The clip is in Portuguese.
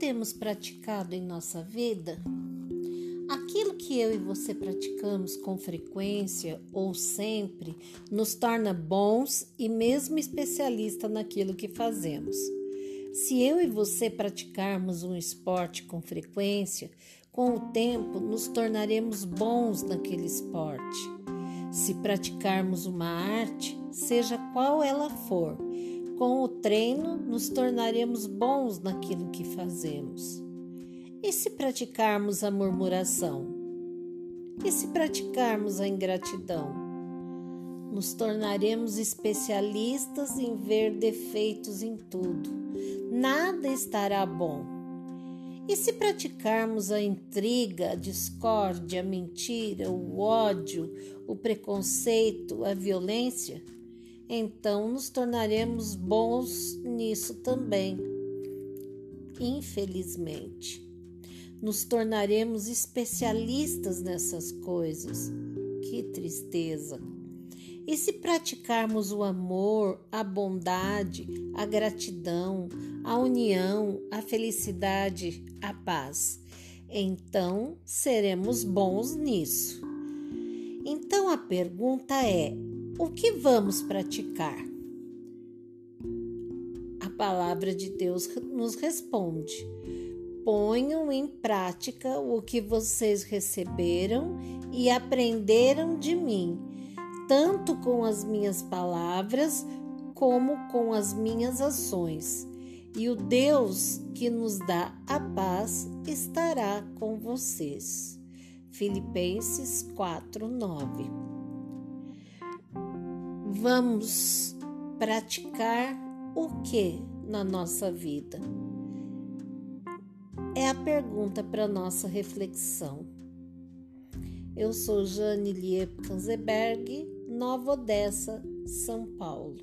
temos praticado em nossa vida? Aquilo que eu e você praticamos com frequência ou sempre nos torna bons e mesmo especialista naquilo que fazemos. Se eu e você praticarmos um esporte com frequência, com o tempo nos tornaremos bons naquele esporte. Se praticarmos uma arte, seja qual ela for, com o treino nos tornaremos bons naquilo que fazemos. E se praticarmos a murmuração? E se praticarmos a ingratidão? Nos tornaremos especialistas em ver defeitos em tudo. Nada estará bom. E se praticarmos a intriga, a discórdia, a mentira, o ódio, o preconceito, a violência, então nos tornaremos bons nisso também. Infelizmente nos tornaremos especialistas nessas coisas. Que tristeza! E se praticarmos o amor, a bondade, a gratidão, a união, a felicidade, a paz, então seremos bons nisso. Então a pergunta é: o que vamos praticar? A palavra de Deus nos responde ponham em prática o que vocês receberam e aprenderam de mim, tanto com as minhas palavras como com as minhas ações. E o Deus que nos dá a paz estará com vocês. Filipenses 4:9. Vamos praticar o que na nossa vida? é a pergunta para nossa reflexão. Eu sou Jane Liep Kanzeberg, Nova Odessa, São Paulo.